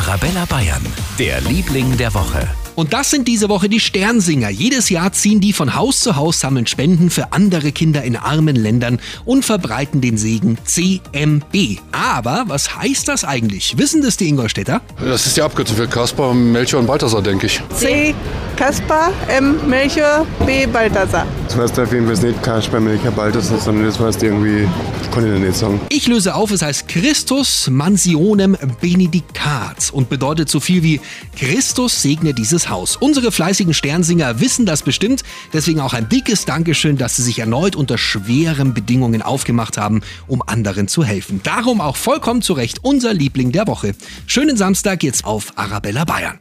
Arabella Bayern, der Liebling der Woche. Und das sind diese Woche die Sternsinger. Jedes Jahr ziehen die von Haus zu Haus, sammeln Spenden für andere Kinder in armen Ländern und verbreiten den Segen CMB. Aber was heißt das eigentlich? Wissen das die Ingolstädter? Das ist die Abkürzung für Kaspar, Melchior und Balthasar, denke ich. C. Kaspar, M. Melchior, B. Balthasar. Das heißt auf jeden Fall nicht Kaspar, Melchior, Balthasar, sondern das heißt irgendwie, ich kann ich nicht sagen. Ich löse auf, es heißt Christus Mansionem Benedicat und bedeutet so viel wie Christus segne dieses Haus. Unsere fleißigen Sternsinger wissen das bestimmt, deswegen auch ein dickes Dankeschön, dass sie sich erneut unter schweren Bedingungen aufgemacht haben, um anderen zu helfen. Darum auch vollkommen zu Recht unser Liebling der Woche. Schönen Samstag jetzt auf Arabella Bayern.